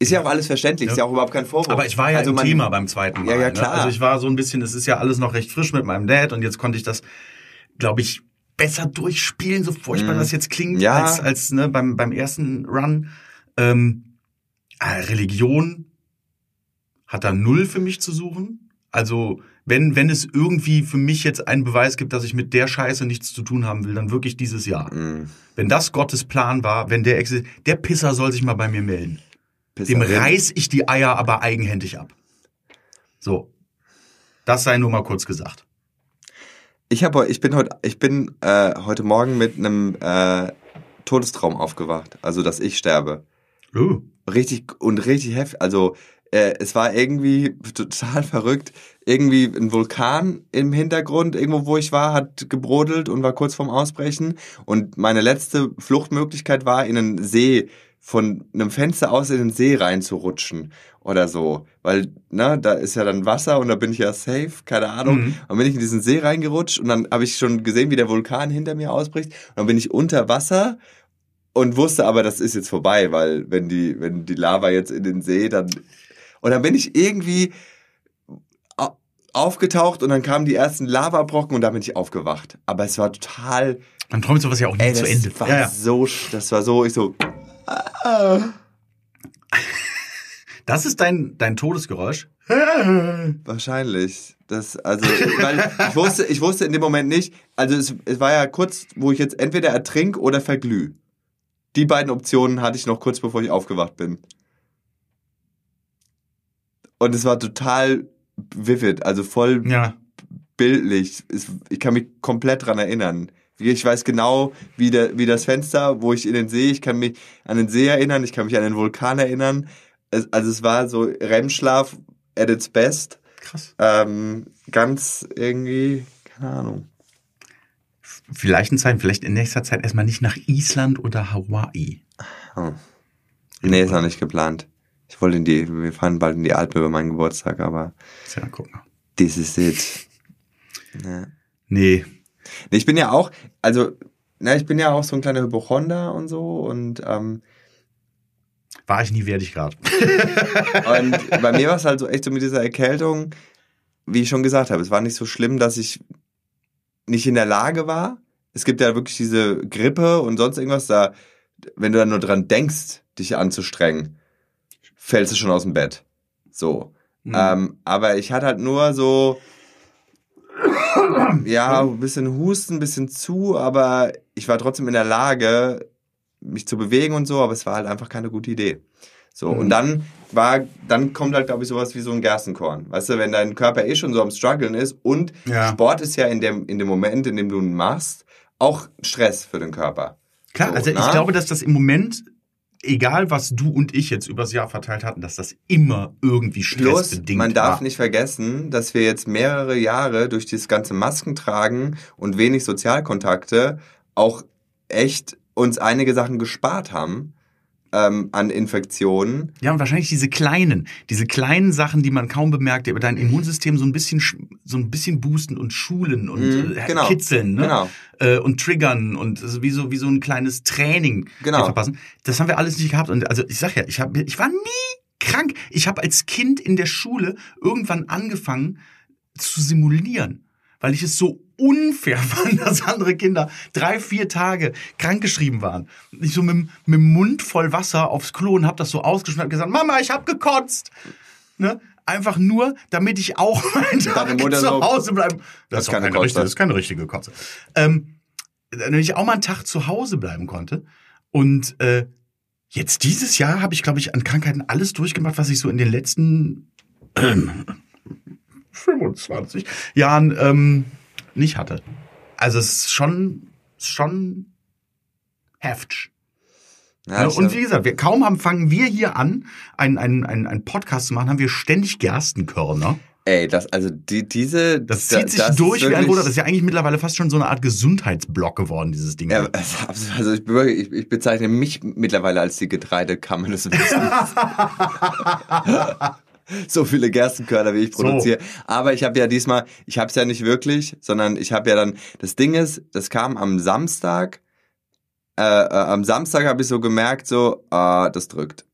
Ist ja auch alles verständlich, Ja. ist ja auch überhaupt kein Vorwurf. aber ich war ja also im man- Thema beim zweiten Mal. Ja, ja, Ne? klar. Also ich war so ein bisschen, es ist ja alles noch recht frisch mit meinem Dad und jetzt konnte ich das, glaube ich, besser durchspielen, so furchtbar Mhm. das jetzt klingt, Ja. als, als ne, beim, beim ersten Run. Ähm, äh, Religion hat da null für mich zu suchen. Also wenn, wenn es irgendwie für mich jetzt einen Beweis gibt, dass ich mit der Scheiße nichts zu tun haben will, dann wirklich dieses Jahr. Mm, Wenn das Gottes Plan war, wenn der exi- der Pisser soll sich mal bei mir melden. Dem Pisserin. reiß ich die Eier aber eigenhändig ab. So. Das sei nur mal kurz gesagt. Ich habe, ich bin heute, ich bin äh, heute Morgen mit einem äh, Todestraum aufgewacht, also dass ich sterbe. Oh. richtig und richtig heftig. Also äh, es war irgendwie total verrückt. Irgendwie ein Vulkan im Hintergrund, irgendwo wo ich war, hat gebrodelt und war kurz vorm Ausbrechen. Und meine letzte Fluchtmöglichkeit war, in einen See von einem Fenster aus in den See reinzurutschen oder so. Weil, ne, da ist ja dann Wasser und da bin ich ja safe, keine Ahnung. Mhm. Und bin ich in diesen See reingerutscht und dann habe ich schon gesehen, wie der Vulkan hinter mir ausbricht. Und dann bin ich unter Wasser und wusste aber, das ist jetzt vorbei, weil wenn die, wenn die Lava jetzt in den See, dann und dann bin ich irgendwie au- aufgetaucht und dann kamen die ersten Lavabrocken und da bin ich aufgewacht. Aber es war total, Man träumt sowas ja auch nie ey, zu Ende. war Ja, ja. so, das war so, ich so, Das ist dein, dein Todesgeräusch. wahrscheinlich. Das, also, weil ich wusste, ich wusste in dem Moment nicht, also es, es war ja kurz, wo ich jetzt entweder ertrink oder verglüh. Die beiden Optionen hatte ich noch kurz bevor ich aufgewacht bin. Und es war total vivid, also voll Ja. bildlich. Ich kann mich komplett dran erinnern. Ich weiß genau, wie, der, wie das Fenster, wo ich in den See, ich kann mich an den See erinnern, ich kann mich an den Vulkan erinnern. Es, also es war so REM-Schlaf at its best. Krass. Ähm, ganz irgendwie, keine Ahnung. Vielleicht in Zeit, vielleicht in nächster Zeit erstmal nicht nach Island oder Hawaii. Oh. Nee, ist noch nicht geplant. Ich wollte in die, wir fahren bald in die Alpen über meinen Geburtstag, aber Ja, guck mal. this is it. Ja. Nee. Ich bin ja auch, also, na, ich bin ja auch so ein kleiner Hypochonder und so und, ähm, War ich nie, werde ich gerade. und bei mir war es halt so echt so mit dieser Erkältung, wie ich schon gesagt habe, es war nicht so schlimm, dass ich nicht in der Lage war. Es gibt ja wirklich diese Grippe und sonst irgendwas, da, wenn du dann nur dran denkst, dich anzustrengen, fällst du schon aus dem Bett. So. Mhm. Ähm, aber ich hatte halt nur so, ja, ein bisschen Husten, ein bisschen zu, aber ich war trotzdem in der Lage, mich zu bewegen und so, aber es war halt einfach keine gute Idee. So, und dann war, dann kommt halt, glaube ich, sowas wie so ein Gerstenkorn. Weißt du, wenn dein Körper eh schon so am struggeln ist und Ja. Sport ist ja in dem, in dem Moment, in dem du ihn machst, auch Stress für den Körper. Klar, So, also ich na? glaube, dass das im Moment, egal was du und ich jetzt übers Jahr verteilt hatten, dass das immer irgendwie Plus, stressbedingt man darf war. nicht vergessen, dass wir jetzt mehrere Jahre durch dieses ganze Masken tragen und wenig Sozialkontakte auch echt uns einige Sachen gespart haben ähm, an Infektionen. Ja, und wahrscheinlich diese kleinen, diese kleinen Sachen, die man kaum bemerkt, die aber dein Immunsystem so ein bisschen, sch- so ein bisschen boosten und schulen und Mhm, äh, genau, kitzeln, ne? genau. Äh, und triggern und wie so wie so ein kleines Training Genau. verpassen. Das haben wir alles nicht gehabt und also ich sag ja, ich habe ich war nie krank. Ich habe als Kind in der Schule irgendwann angefangen zu simulieren, weil ich es so unfair fand, dass andere Kinder drei, vier Tage krankgeschrieben waren. Ich so mit, dem- mit dem Mund voll Wasser aufs Klo und hab das so ausgeschnitten und gesagt, Mama, ich hab gekotzt. Ne? Einfach nur, damit ich auch einen Tag zu Hause bleiben. das Das ist keine keine richtige, das ist keine richtige Kotze. Ähm, damit ich auch mal einen Tag zu Hause bleiben konnte. Und äh, jetzt dieses Jahr habe ich, glaube ich, an Krankheiten alles durchgemacht, was ich so in den letzten ähm, 25 Jahren ähm, nicht hatte. Also es ist schon, schon heftig. Ja, ich, und wie gesagt, wir, kaum haben, fangen wir hier an, einen, einen, einen, einen Podcast zu machen, haben wir ständig Gerstenkörner. ey, das, also die, diese, Das da- zieht sich das durch wie ein wirklich- Ruder. Das ist ja eigentlich mittlerweile fast schon so eine Art Gesundheitsblock geworden, dieses Ding. Ja, also ich, be- ich, ich bezeichne mich mittlerweile als die Getreidekammer des Wissens. so viele Gerstenkörner, wie ich So. produziere. Aber ich habe ja diesmal, ich habe es ja nicht wirklich, sondern ich habe ja dann, das Ding ist, das kam am Samstag. Äh, äh, am Samstag habe ich so gemerkt, so, ah, das drückt.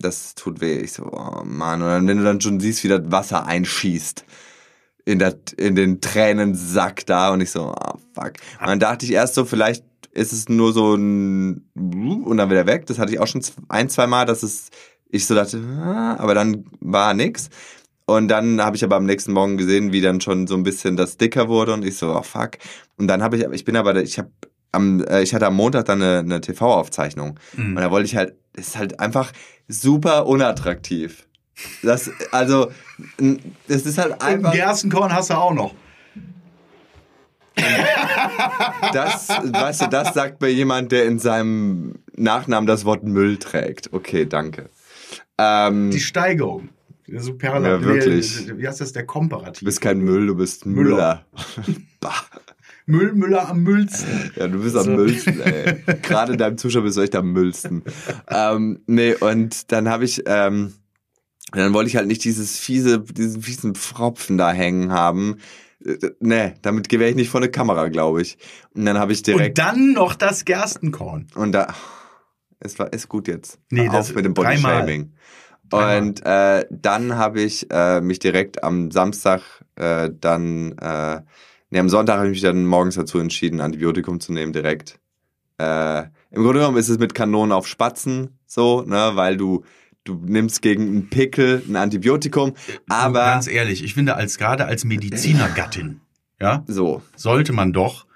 Das tut weh. Ich so, oh Mann. Und dann, wenn du dann schon siehst, wie das Wasser einschießt in, der, in den Tränensack da und ich so, ah, fuck. Und dann dachte ich erst so, vielleicht ist es nur so ein und dann wieder weg. Das hatte ich auch schon ein, zwei Mal, dass es, ich so dachte, ah, aber dann war nix. Und dann habe ich aber am nächsten Morgen gesehen, wie dann schon so ein bisschen das dicker wurde und ich so, oh fuck. Und dann habe ich, ich bin aber, ich habe am, äh, ich hatte am Montag dann eine, eine TV-Aufzeichnung Mhm. und da wollte ich halt, ist halt einfach super unattraktiv. Das, also, das ist halt Und einfach. Gerstenkorn hast du auch noch. Das, weißt du, das sagt mir jemand, der in seinem Nachnamen das Wort Müll trägt. Okay, danke. Ähm, Die Steigerung. Superlativ. Ja, wirklich. Wie heißt das? Der Komparativ. du bist kein Müll, du bist Müller. Müller. Müll, Müller am Müllsten. Ja, du bist am So. Müllsten, ey. Gerade in deinem Zuschauer bist du echt am Müllsten. ähm, nee, und dann habe ich, ähm, dann wollte ich halt nicht dieses fiese, diesen fiesen Pfropfen da hängen haben. Äh, Nee, damit wäre ich nicht vor eine Kamera, glaube ich. Und dann habe ich direkt Und dann noch das Gerstenkorn. Und da, es war, ist gut jetzt. Nee, Hör auf mit dem. Bodyshaming. Dreimal. Und äh, dann habe ich äh, mich direkt am Samstag äh, dann, äh, nee, am Sonntag habe ich mich dann morgens dazu entschieden, Antibiotikum zu nehmen direkt. Äh, Im Grunde genommen ist es mit Kanonen auf Spatzen so, ne, weil du du nimmst gegen einen Pickel ein Antibiotikum, aber ganz ehrlich, ich finde, als gerade als Medizinergattin, ja, so. sollte man doch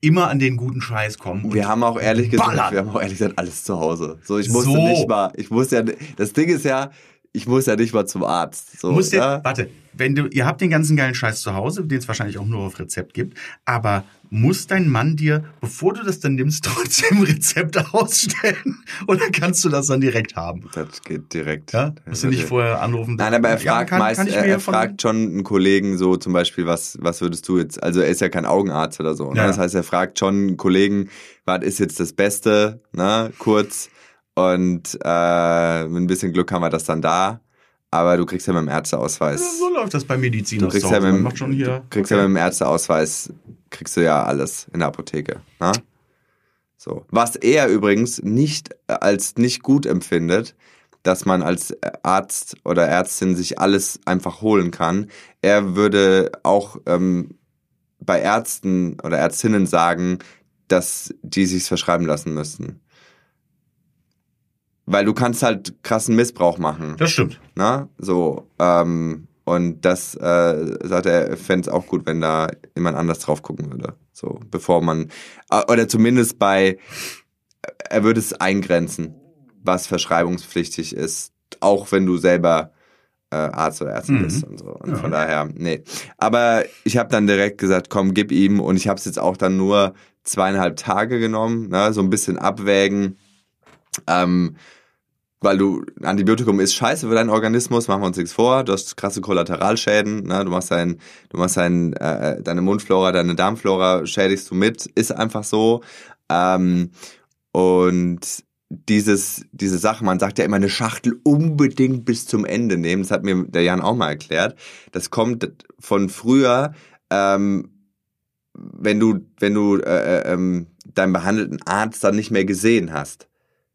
immer an den guten Scheiß kommen. und Wir haben auch ehrlich gesagt, ballern. wir haben auch ehrlich gesagt alles zu Hause. So, ich musste So. nicht mal, ich muss ja, das Ding ist ja, ich muss ja nicht mal zum Arzt. So, Muss ne? der, warte, wenn du, ihr habt den ganzen geilen Scheiß zu Hause, den es wahrscheinlich auch nur auf Rezept gibt, aber muss dein Mann dir, bevor du das dann nimmst, trotzdem Rezept ausstellen? Oder kannst du das dann direkt haben? Das geht direkt. Ja? Musst du nicht vorher anrufen? Nein, aber er Ja, fragt kann- meist, kann er, er fragt schon einen Kollegen so zum Beispiel, was, was würdest du jetzt, also er ist ja kein Augenarzt oder so. Ne? Ja. Das heißt, er fragt schon einen Kollegen, was ist jetzt das Beste, ne, kurz. Und äh, mit ein bisschen Glück haben wir das dann da. Aber du kriegst ja mit dem Ärzteausweis. So läuft das bei Medizin. Du kriegst, ja mit, macht schon hier. du kriegst ja mit dem Ärzteausweis, kriegst du ja alles in der Apotheke. Ne? So. Was er übrigens nicht als nicht gut empfindet, dass man als Arzt oder Ärztin sich alles einfach holen kann. Er würde auch ähm, bei Ärzten oder Ärztinnen sagen, dass die sich's verschreiben lassen müssten. Weil du kannst halt krassen Missbrauch machen. Das stimmt. Na, so, ähm, und das, äh, sagt er, fände es auch gut, wenn da jemand anders drauf gucken würde. So, bevor man, äh, oder zumindest bei, er würde es eingrenzen, was verschreibungspflichtig ist, auch wenn du selber äh, Arzt oder Ärztin Mhm. bist und so. Und Ja. von daher, nee. Aber ich habe dann direkt gesagt, komm, gib ihm. Und ich habe es jetzt auch dann nur zweieinhalb Tage genommen, ne, so ein bisschen abwägen. Ähm, weil du, Antibiotikum ist scheiße für deinen Organismus, machen wir uns nichts vor. Du hast krasse Kollateralschäden, ne? du machst dein, du machst dein, äh, deine Mundflora, deine Darmflora schädigst du mit, ist einfach so. Ähm, und dieses, diese Sache, man sagt ja immer eine Schachtel unbedingt bis zum Ende nehmen. Das hat mir der Jan auch mal erklärt. Das kommt von früher, ähm, wenn du, wenn du äh, äh, ähm, deinen behandelten Arzt dann nicht mehr gesehen hast.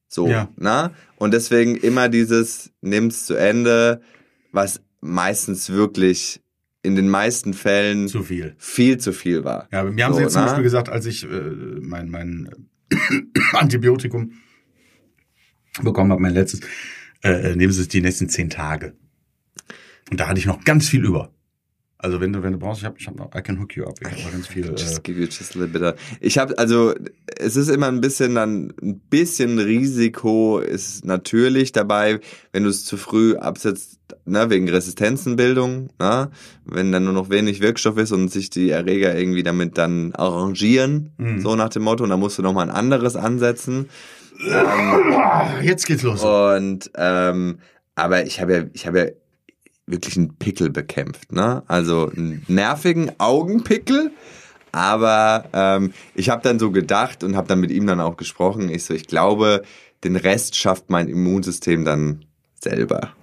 So, Ja. na? Und deswegen immer dieses, nimm's zu Ende, was meistens wirklich in den meisten Fällen Zu viel. viel zu viel war. Ja, mir haben So, sie jetzt zum ne? Beispiel gesagt, als ich äh, mein, mein Antibiotikum bekommen habe, mein letztes, äh, äh, nehmen Sie es die nächsten zehn Tage. Und da hatte ich noch ganz viel über. Also wenn du, wenn du brauchst, ich habe ich hab noch, I can hook you up. Ich habe ganz viel. Äh, Just give you just a little bit. of- Ich habe also, es ist immer ein bisschen dann ein bisschen Risiko ist natürlich dabei, wenn du es zu früh absetzt, ne, wegen Resistenzenbildung, ne, wenn dann nur noch wenig Wirkstoff ist und sich die Erreger irgendwie damit dann arrangieren, Mhm. so nach dem Motto, und dann musst du noch mal ein anderes ansetzen. ah, jetzt geht's los. Und ähm, aber ich habe ja, ich habe ja wirklich einen Pickel bekämpft, ne? Also einen nervigen Augenpickel. Aber ähm, ich habe dann so gedacht und habe dann mit ihm dann auch gesprochen. Ich so, ich glaube, den Rest schafft mein Immunsystem dann selber.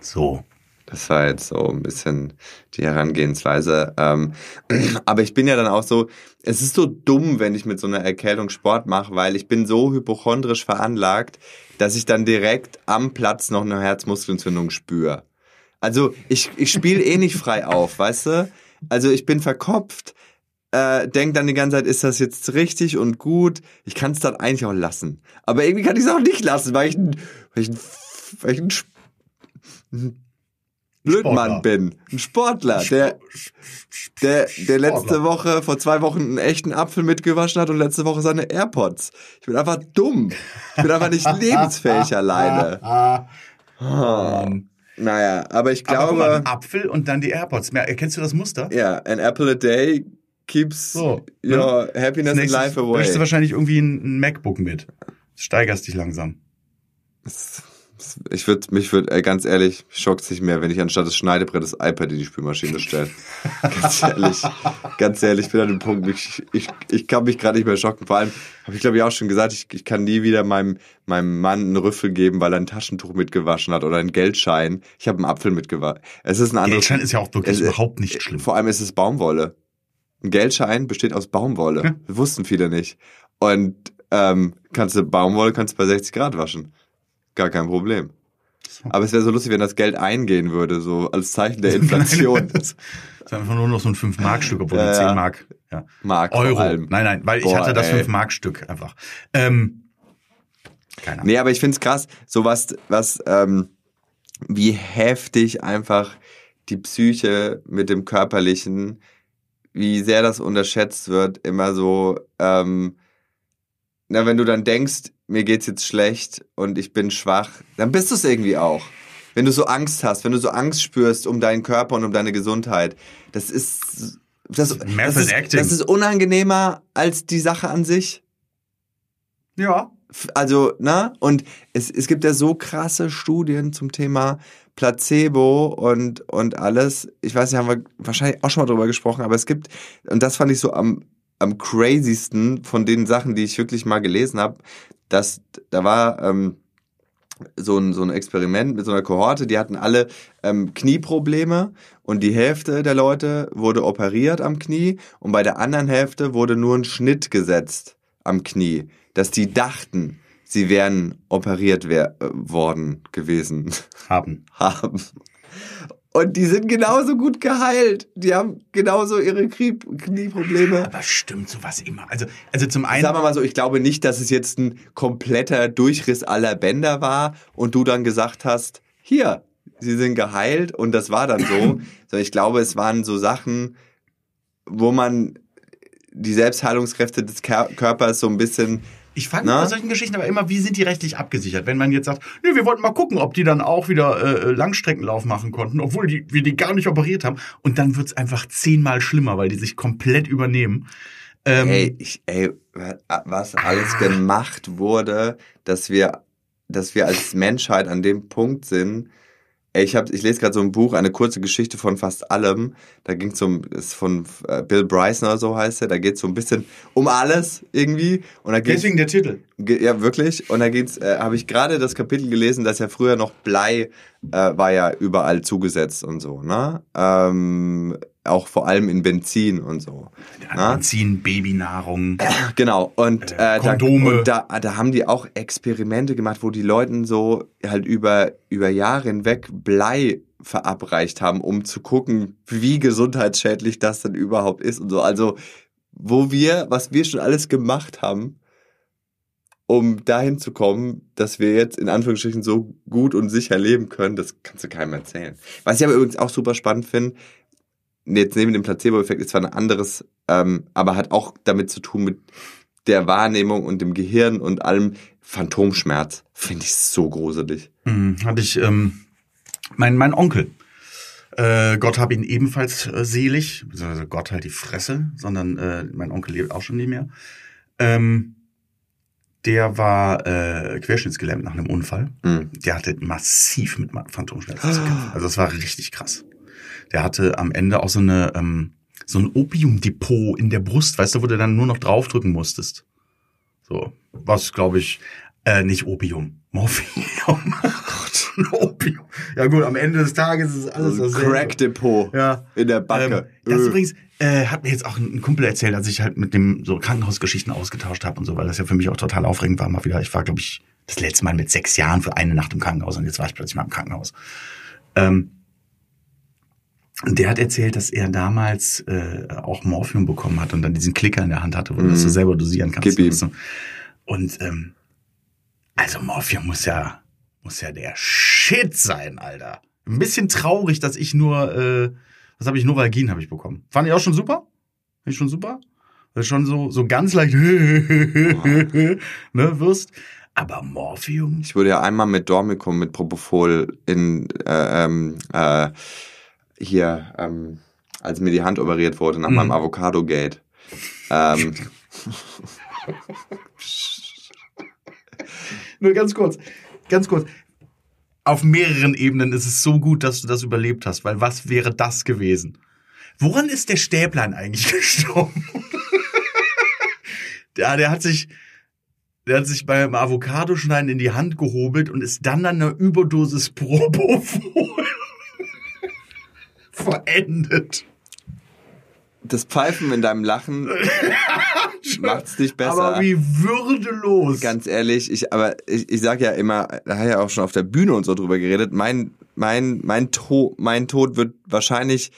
So. Das war jetzt so ein bisschen die Herangehensweise. Ähm, aber ich bin ja dann auch so, es ist so dumm, wenn ich mit so einer Erkältung Sport mache, weil ich bin so hypochondrisch veranlagt, dass ich dann direkt am Platz noch eine Herzmuskelentzündung spüre. Also ich, ich spiele eh nicht frei auf, weißt du? Also ich bin verkopft, äh, denk dann die ganze Zeit, ist das jetzt richtig und gut? Ich kann es dann eigentlich auch lassen. Aber irgendwie kann ich es auch nicht lassen, weil ich ein, weil ich ein, weil ich ein, ein Blödmann Sportler. bin. Ein Sportler, der, der, der letzte Woche, vor zwei Wochen einen echten Apfel mitgewaschen hat und letzte Woche seine AirPods. Ich bin einfach dumm. Ich bin einfach nicht lebensfähig alleine. Oh. Naja, aber ich aber guck mal, glaube, ein Apfel und dann die AirPods. Erkennst du das Muster? ja, an apple a day keeps So, your happiness and life bräuchst du away. wahrscheinlich irgendwie ein, ein MacBook mit. Steigerst dich langsam. Ich würde, mich würde, ganz ehrlich, schockt sich mehr, wenn ich anstatt des Schneidebrett das iPad in die Spülmaschine stelle. ganz ehrlich, ganz ehrlich, ich bin an dem Punkt, ich, ich, ich kann mich gerade nicht mehr schocken. Vor allem habe ich glaube ich auch schon gesagt, ich, ich kann nie wieder meinem, meinem Mann einen Rüffel geben, weil er ein Taschentuch mitgewaschen hat oder einen Geldschein. Ich habe einen Apfel mitgewaschen. Es ist ein anderes. Geldschein ist ja auch wirklich es- überhaupt nicht schlimm. Vor allem ist es Baumwolle. Ein Geldschein besteht aus Baumwolle. Ja. Wussten viele nicht. Und ähm, kannst du Baumwolle kannst du bei 60 Grad waschen. Gar kein Problem. Aber es wäre so lustig, wenn das Geld eingehen würde, so als Zeichen der Inflation. das ist einfach nur noch so ein 5-Mark-Stück, obwohl Ja, ein ja. 10 Mark. Ja. Mark Euro. Nein, nein, weil ich Boah, hatte das ey. 5-Mark-Stück einfach. Ähm, keine Ahnung. Nee, aber ich find's krass, so was, was, ähm, wie heftig einfach die Psyche mit dem Körperlichen, wie sehr das unterschätzt wird, immer so, ähm, na, wenn du dann denkst, mir geht's jetzt schlecht und ich bin schwach, dann bist du es irgendwie auch. Wenn du so Angst hast, wenn du so Angst spürst um deinen Körper und um deine Gesundheit, das ist, das, das, ist, das ist unangenehmer als die Sache an sich. Ja. Also, ne? Und es, es gibt ja so krasse Studien zum Thema Placebo und, und alles. Ich weiß nicht, haben wir wahrscheinlich auch schon mal drüber gesprochen, aber es gibt, und das fand ich so am, am crazysten von den Sachen, die ich wirklich mal gelesen habe, dass da war ähm, so, ein, so ein Experiment mit so einer Kohorte, die hatten alle ähm, Knieprobleme und die Hälfte der Leute wurde operiert am Knie und bei der anderen Hälfte wurde nur ein Schnitt gesetzt am Knie, dass die dachten, sie wären operiert wer äh, worden gewesen Haben. haben. Und die sind genauso gut geheilt. Die haben genauso ihre Knie Knieprobleme. Aber stimmt sowas immer. Also, also zum einen. Sagen wir mal so, ich glaube nicht, dass es jetzt ein kompletter Durchriss aller Bänder war und du dann gesagt hast, hier, sie sind geheilt und das war dann so. Sondern ich glaube, es waren so Sachen, wo man die Selbstheilungskräfte des Körpers so ein bisschen Ich fand Na? bei solchen Geschichten aber immer, wie sind die rechtlich abgesichert? Wenn man jetzt sagt, nee, wir wollten mal gucken, ob die dann auch wieder äh, Langstreckenlauf machen konnten, obwohl die, wir die gar nicht operiert haben. Und dann wird's einfach zehnmal schlimmer, weil die sich komplett übernehmen. Ähm, Ey, ich, ey, was alles gemacht wurde, dass wir, dass wir als Menschheit an dem Punkt sind. Ich hab, ich lese gerade so ein Buch, eine kurze Geschichte von fast allem. Da ging es um, ist von äh, Bill Bryson oder so heißt er. Da geht es so ein bisschen um alles irgendwie. Und da deswegen der Titel. Ja, wirklich. Und da geht's, äh, habe ich gerade das Kapitel gelesen, dass ja früher noch Blei äh, war ja überall zugesetzt und so, ne? Ähm, auch vor allem in Benzin und so. Ja, Benzin, Babynahrung. Genau. Und, äh, Kondome. Da, und da, da haben die auch Experimente gemacht, wo die Leuten so halt über, über Jahre hinweg Blei verabreicht haben, um zu gucken, wie gesundheitsschädlich das denn überhaupt ist und so. Also, wo wir, was wir schon alles gemacht haben, um dahin zu kommen, dass wir jetzt in Anführungsstrichen so gut und sicher leben können, das kannst du keinem erzählen. Was ich aber übrigens auch super spannend finde, jetzt neben dem Placebo-Effekt ist zwar ein anderes, ähm, aber hat auch damit zu tun mit der Wahrnehmung und dem Gehirn und allem Phantomschmerz. Finde ich so gruselig. Hm, hatte ich ähm, mein, mein Onkel. Äh, Gott hab ihn ebenfalls äh, selig, beziehungsweise Gott halt die Fresse, sondern äh, mein Onkel lebt auch schon nicht mehr. Ähm, der war äh, querschnittsgelähmt nach einem Unfall. Hm. Der hatte massiv mit Phantomschmerzen zu kämpfen. Also das war richtig krass. Der hatte am Ende auch so eine ähm, so ein Opiumdepot in der Brust, weißt du, wo du dann nur noch draufdrücken musstest. So, was glaube ich äh, nicht Opium, Morphium. Oh Gott, Opium. Ja gut, am Ende des Tages ist alles So ein dasselbe. Crack-Depot Ja. in der Backe. Ähm, das Öh. übrigens äh, hat mir jetzt auch ein Kumpel erzählt, als ich halt mit dem so Krankenhausgeschichten ausgetauscht habe und so, weil das ja für mich auch total aufregend war. Mal wieder, ich war glaube ich das letzte Mal mit sechs Jahren für eine Nacht im Krankenhaus und jetzt war ich plötzlich mal im Krankenhaus. Ähm, und der hat erzählt, dass er damals äh, auch Morphium bekommen hat und dann diesen Klicker in der Hand hatte, wo du das so selber dosieren kannst. Gib ihm. Und ähm, also Morphium muss ja muss ja der Shit sein, Alter. Ein bisschen traurig, dass ich nur äh, was habe ich Novalgin habe ich bekommen. Fand ich auch schon super? Fand ich schon super? Das ist schon so so ganz leicht ne wirst. Aber Morphium Ich wurde ja einmal mit Dormicum, mit Propofol in äh, ähm, äh, hier, ähm, als mir die Hand operiert wurde nach Mhm. meinem Avocado-Gate. Ähm, Nur ganz kurz, ganz kurz. Auf mehreren Ebenen ist es so gut, dass du das überlebt hast, weil was wäre das gewesen? Woran ist der Stäblein eigentlich gestorben? ja, der hat sich, der hat sich beim Avocadoschneiden in die Hand gehobelt und ist dann an einer Überdosis Propofol verendet. das Pfeifen in deinem Lachen macht's nicht besser. Aber wie würdelos. Ganz ehrlich, ich, aber ich, ich sag ja immer, da habe ich ja auch schon auf der Bühne und so drüber geredet, mein, mein, mein, to mein Tod wird wahrscheinlich,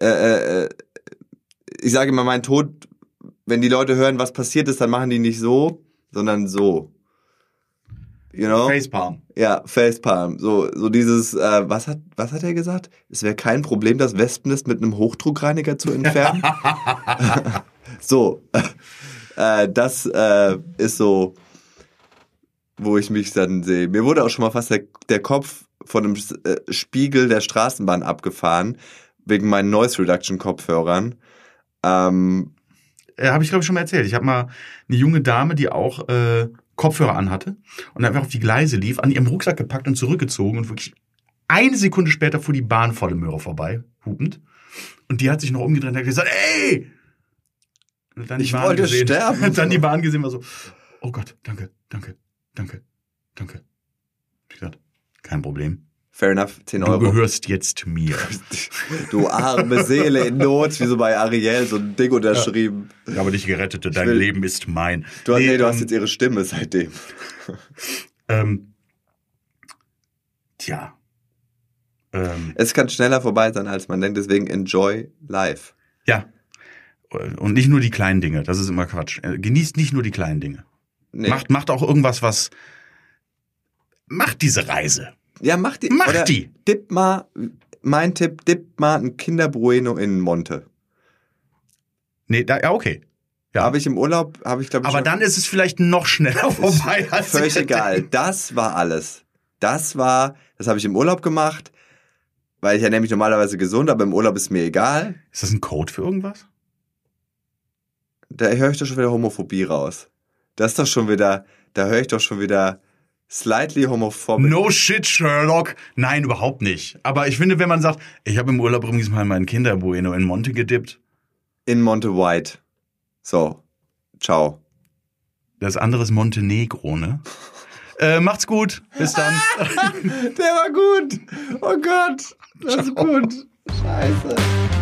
äh, äh, ich sage immer, mein Tod, wenn die Leute hören, was passiert ist, dann machen die nicht so, sondern so. You know? Facepalm. Ja, Facepalm. So, so dieses, äh, was hat, was hat er gesagt? Es wäre kein Problem, das Wespennest mit einem Hochdruckreiniger zu entfernen. so, äh, das äh, ist so, wo ich mich dann sehe. Mir wurde auch schon mal fast der, der Kopf von einem äh, Spiegel der Straßenbahn abgefahren wegen meinen Noise Reduction Kopfhörern. Ähm, äh, habe ich glaube ich schon mal erzählt. Ich habe mal eine junge Dame, die auch äh, Kopfhörer anhatte und einfach auf die Gleise lief, an ihrem Rucksack gepackt und zurückgezogen und wirklich eine Sekunde später fuhr die Bahn volle Möhre vorbei, hupend. Und die hat sich noch umgedreht und hat gesagt, ey! Und dann die Ich Bahn wollte gesehen, sterben. Dann die Bahn gesehen war so, oh Gott, danke, danke, danke, danke. Ich gesagt, kein Problem. Fair enough, 10 Du Euro. gehörst jetzt mir. Du arme Seele in Not, wie so bei Ariel, so ein Ding unterschrieben. Ich habe dich gerettet, dein will- Leben ist mein. Du, hast, nee, du ähm, hast jetzt ihre Stimme seitdem. Ähm, tja. Ähm, Es kann schneller vorbei sein, als man denkt, deswegen enjoy life. ja. Und nicht nur die kleinen Dinge, das ist immer Quatsch. Äh, Genießt nicht nur die kleinen Dinge. Nee. Macht, macht auch irgendwas, was. Macht diese Reise. Ja, mach die. Mach oder die. Dipp mal, mein Tipp, dipp mal ein Kinder Bueno in Monte. Nee, da, ja, okay. Ja. Habe ich im Urlaub, habe ich glaube ich. Aber dann ist es vielleicht noch schneller vorbei. als Völlig egal. Das war alles. Das war, das habe ich im Urlaub gemacht, weil ich ja nämlich normalerweise gesund, aber im Urlaub ist mir egal. Ist das ein Code für irgendwas? Da höre ich doch schon wieder Homophobie raus. Das ist doch schon wieder, da höre ich doch schon wieder slightly homophobic. No shit, Sherlock. Nein, überhaupt nicht. Aber ich finde, wenn man sagt, ich habe im Urlaub übrigens mal meinen Kinderbueno in Monte gedippt, In Monte White. So. Ciao. das andere ist Montenegro, ne? Äh, macht's gut. Bis dann. Der war gut. Oh Gott. Das ist gut. Scheiße.